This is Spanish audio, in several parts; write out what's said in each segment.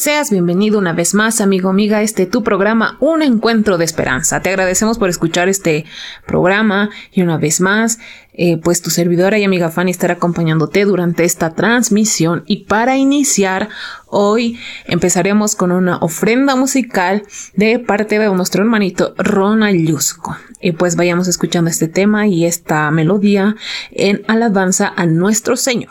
Seas bienvenido una vez más, amigo, amiga, este tu programa, Un Encuentro de Esperanza. Te agradecemos por escuchar este programa y una vez más, eh, pues tu servidora y amiga Fanny estará acompañándote durante esta transmisión. Y para iniciar, hoy empezaremos con una ofrenda musical de parte de nuestro hermanito Ronald Yusco. Y pues vayamos escuchando este tema y esta melodía en alabanza a nuestro Señor.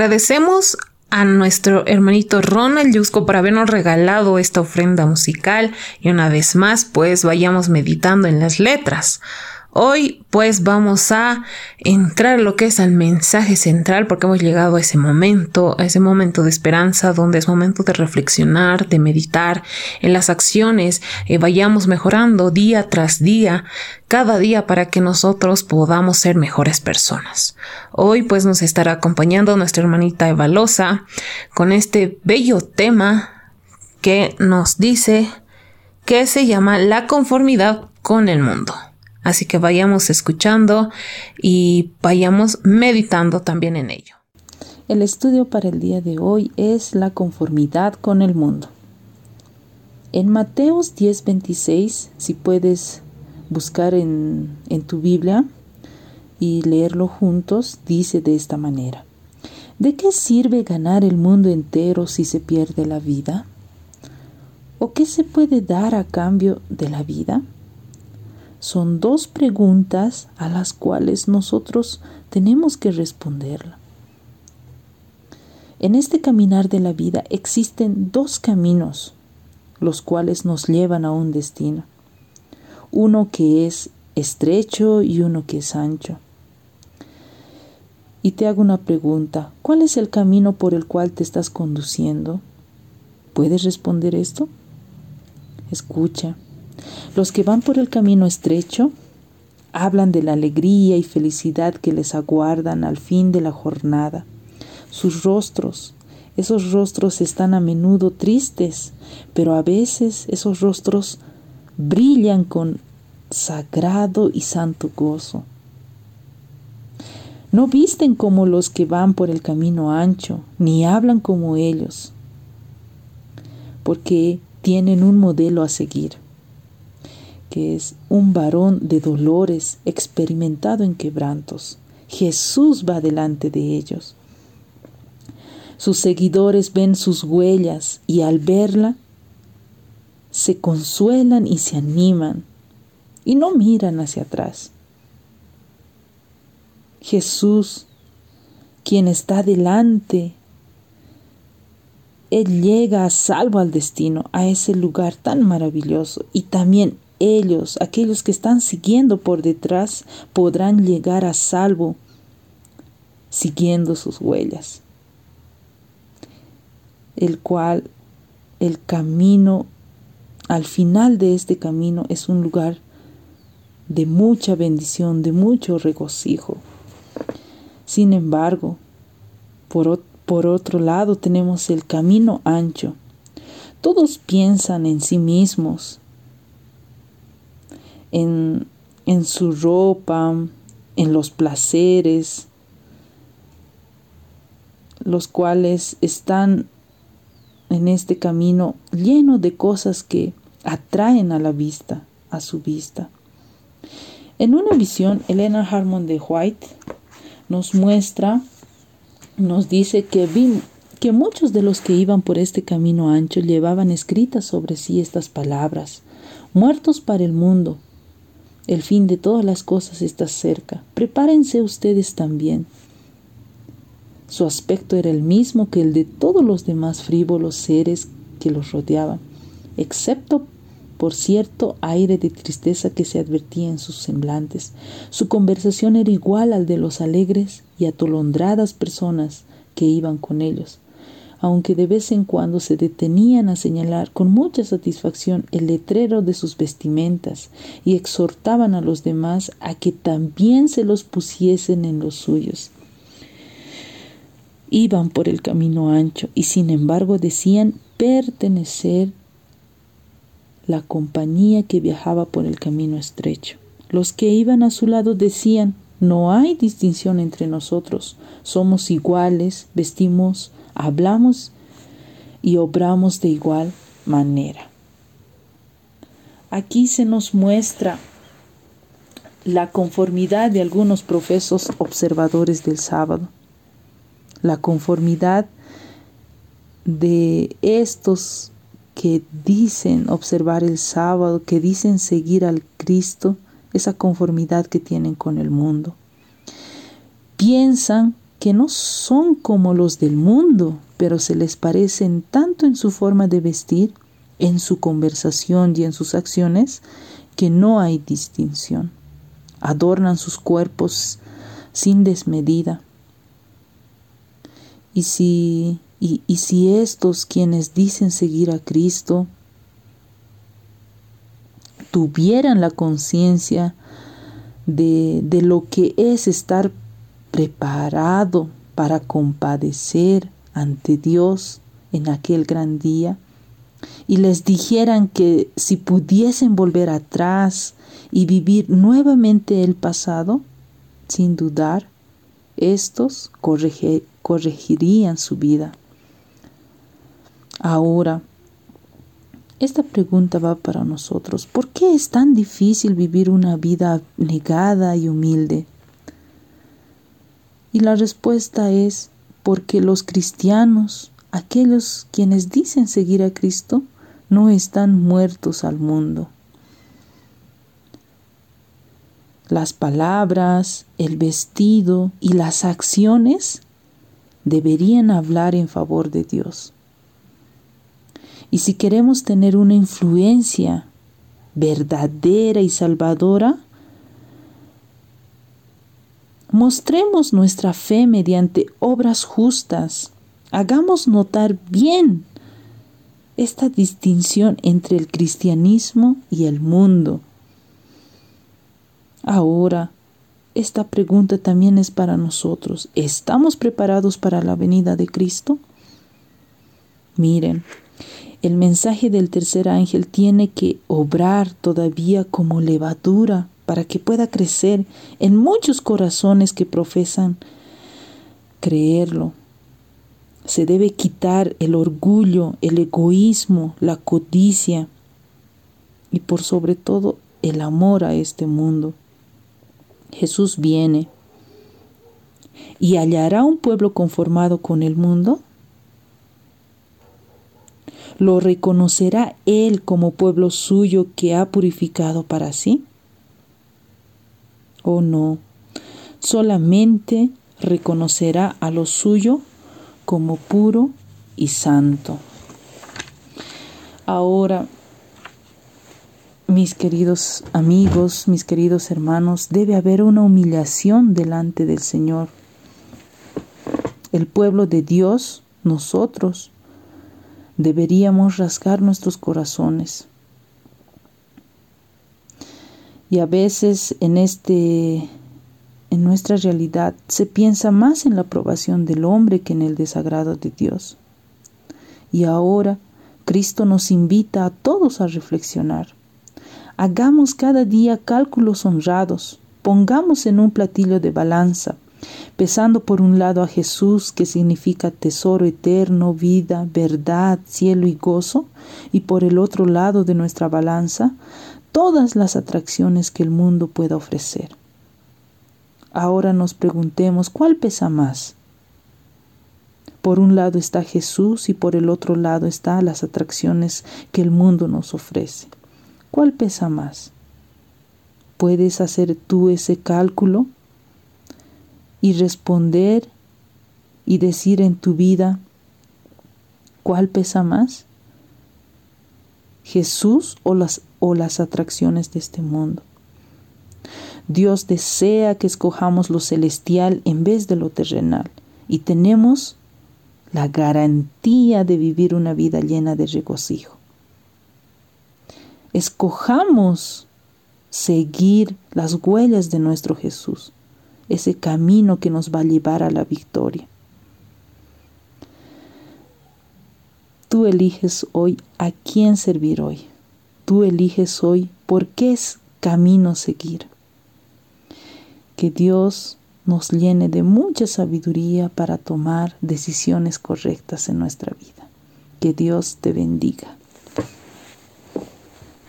Agradecemos a nuestro hermanito Ronald Yusco por habernos regalado esta ofrenda musical y una vez más pues vayamos meditando en las letras. Hoy pues vamos a entrar lo que es al mensaje central porque hemos llegado a ese momento, a ese momento de esperanza donde es momento de reflexionar, de meditar en las acciones, eh, vayamos mejorando día tras día, cada día para que nosotros podamos ser mejores personas. Hoy pues nos estará acompañando nuestra hermanita Evalosa con este bello tema que nos dice que se llama la conformidad con el mundo. Así que vayamos escuchando y vayamos meditando también en ello. El estudio para el día de hoy es la conformidad con el mundo. En Mateos 10:26, si puedes buscar en, en tu Biblia y leerlo juntos, dice de esta manera. ¿De qué sirve ganar el mundo entero si se pierde la vida? ¿O qué se puede dar a cambio de la vida? Son dos preguntas a las cuales nosotros tenemos que responderla. En este caminar de la vida existen dos caminos, los cuales nos llevan a un destino. Uno que es estrecho y uno que es ancho. Y te hago una pregunta, ¿cuál es el camino por el cual te estás conduciendo? ¿Puedes responder esto? Escucha. Los que van por el camino estrecho hablan de la alegría y felicidad que les aguardan al fin de la jornada. Sus rostros, esos rostros están a menudo tristes, pero a veces esos rostros brillan con sagrado y santo gozo. No visten como los que van por el camino ancho, ni hablan como ellos, porque tienen un modelo a seguir, que es un varón de dolores experimentado en quebrantos. Jesús va delante de ellos. Sus seguidores ven sus huellas y al verla se consuelan y se animan y no miran hacia atrás. Jesús, quien está delante, Él llega a salvo al destino, a ese lugar tan maravilloso. Y también ellos, aquellos que están siguiendo por detrás, podrán llegar a salvo siguiendo sus huellas. El cual, el camino, al final de este camino es un lugar de mucha bendición, de mucho regocijo. Sin embargo, por, por otro lado tenemos el camino ancho. Todos piensan en sí mismos, en, en su ropa, en los placeres, los cuales están en este camino lleno de cosas que atraen a la vista, a su vista. En una visión, Elena Harmon de White nos muestra, nos dice que, que muchos de los que iban por este camino ancho llevaban escritas sobre sí estas palabras, muertos para el mundo. El fin de todas las cosas está cerca. Prepárense ustedes también. Su aspecto era el mismo que el de todos los demás frívolos seres que los rodeaban, excepto por cierto aire de tristeza que se advertía en sus semblantes. Su conversación era igual al de los alegres y atolondradas personas que iban con ellos, aunque de vez en cuando se detenían a señalar con mucha satisfacción el letrero de sus vestimentas y exhortaban a los demás a que también se los pusiesen en los suyos. Iban por el camino ancho y sin embargo decían pertenecer la compañía que viajaba por el camino estrecho. Los que iban a su lado decían, no hay distinción entre nosotros, somos iguales, vestimos, hablamos y obramos de igual manera. Aquí se nos muestra la conformidad de algunos profesos observadores del sábado, la conformidad de estos que dicen observar el sábado, que dicen seguir al Cristo, esa conformidad que tienen con el mundo. Piensan que no son como los del mundo, pero se les parecen tanto en su forma de vestir, en su conversación y en sus acciones, que no hay distinción. Adornan sus cuerpos sin desmedida. Y si y, si estos quienes dicen seguir a Cristo tuvieran la conciencia de, de lo que es estar preparado para compadecer ante Dios en aquel gran día, y les dijeran que si pudiesen volver atrás y vivir nuevamente el pasado, sin dudar, estos corregirían su vida. Ahora, esta pregunta va para nosotros. ¿Por qué es tan difícil vivir una vida negada y humilde? Y la respuesta es porque los cristianos, aquellos quienes dicen seguir a Cristo, no están muertos al mundo. Las palabras, el vestido y las acciones deberían hablar en favor de Dios. Y si queremos tener una influencia verdadera y salvadora, mostremos nuestra fe mediante obras justas. Hagamos notar bien esta distinción entre el cristianismo y el mundo. Ahora, esta pregunta también es para nosotros. ¿Estamos preparados para la venida de Cristo? Miren, el mensaje del tercer ángel tiene que obrar todavía como levadura para que pueda crecer en muchos corazones que profesan creerlo. Se debe quitar el orgullo, el egoísmo, la codicia y por sobre todo el amor a este mundo. Jesús viene y hallará un pueblo conformado con el mundo ¿Lo reconocerá Él como pueblo suyo que ha purificado para sí? ¿O no? Solamente reconocerá a lo suyo como puro y santo. Ahora, mis queridos amigos, mis queridos hermanos, debe haber una humillación delante del Señor. El pueblo de Dios, nosotros, deberíamos rasgar nuestros corazones. Y a veces en este en nuestra realidad se piensa más en la aprobación del hombre que en el desagrado de Dios. Y ahora Cristo nos invita a todos a reflexionar. Hagamos cada día cálculos honrados, pongamos en un platillo de balanza pesando por un lado a Jesús, que significa tesoro eterno, vida, verdad, cielo y gozo, y por el otro lado de nuestra balanza, todas las atracciones que el mundo pueda ofrecer. Ahora nos preguntemos, ¿cuál pesa más? Por un lado está Jesús y por el otro lado están las atracciones que el mundo nos ofrece. ¿Cuál pesa más? ¿Puedes hacer tú ese cálculo? y responder y decir en tu vida cuál pesa más, Jesús o las, o las atracciones de este mundo. Dios desea que escojamos lo celestial en vez de lo terrenal y tenemos la garantía de vivir una vida llena de regocijo. Escojamos seguir las huellas de nuestro Jesús ese camino que nos va a llevar a la victoria. Tú eliges hoy a quién servir hoy. Tú eliges hoy por qué es camino seguir. Que Dios nos llene de mucha sabiduría para tomar decisiones correctas en nuestra vida. Que Dios te bendiga.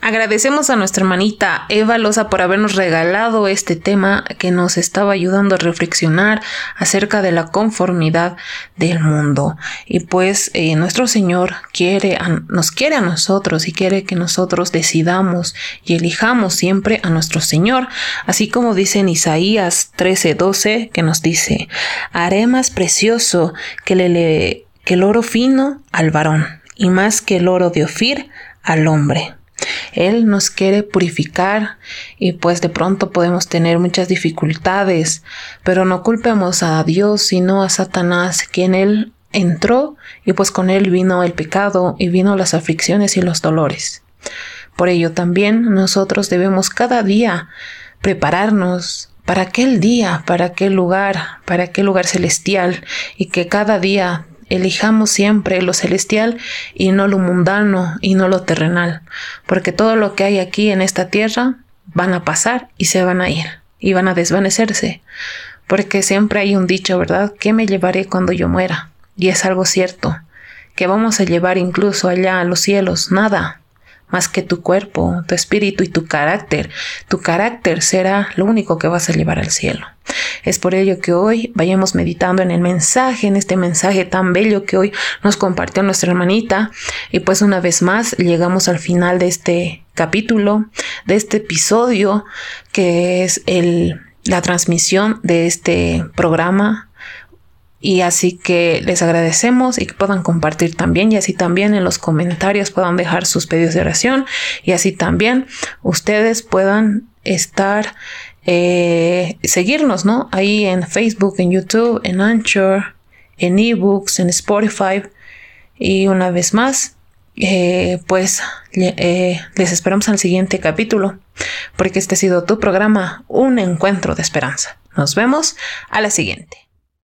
Agradecemos a nuestra hermanita Eva Loza por habernos regalado este tema que nos estaba ayudando a reflexionar acerca de la conformidad del mundo. Y pues eh, nuestro Señor quiere nos quiere a nosotros y quiere que nosotros decidamos y elijamos siempre a nuestro Señor. Así como dice en Isaías 13:12 que nos dice, haré más precioso que, que el oro fino al varón y más que el oro de Ofir al hombre. Él nos quiere purificar y pues de pronto podemos tener muchas dificultades, pero no culpemos a Dios sino a Satanás, quien Él entró y pues con Él vino el pecado y vino las aflicciones y los dolores. Por ello también nosotros debemos cada día prepararnos para aquel día, para aquel lugar, para aquel lugar celestial y que cada día elijamos siempre lo celestial y no lo mundano y no lo terrenal, porque todo lo que hay aquí en esta tierra van a pasar y se van a ir y van a desvanecerse, porque siempre hay un dicho, ¿verdad? ¿Qué me llevaré cuando yo muera? Y es algo cierto, que vamos a llevar incluso allá a los cielos, nada. Más que tu cuerpo, tu espíritu y tu carácter. Tu carácter será lo único que vas a llevar al cielo. Es por ello que hoy vayamos meditando en el mensaje, en este mensaje tan bello que hoy nos compartió nuestra hermanita. Y pues una vez más llegamos al final de este capítulo, de este episodio, que es el, la transmisión de este programa y así que les agradecemos y que puedan compartir también y así también en los comentarios puedan dejar sus pedidos de oración y así también ustedes puedan estar eh, seguirnos, ¿no? Ahí en Facebook, en YouTube, en Anchor, en eBooks, en Spotify. Y una vez más, eh, pues eh, les esperamos al siguiente capítulo, porque este ha sido tu programa, Un Encuentro de Esperanza. Nos vemos a la siguiente.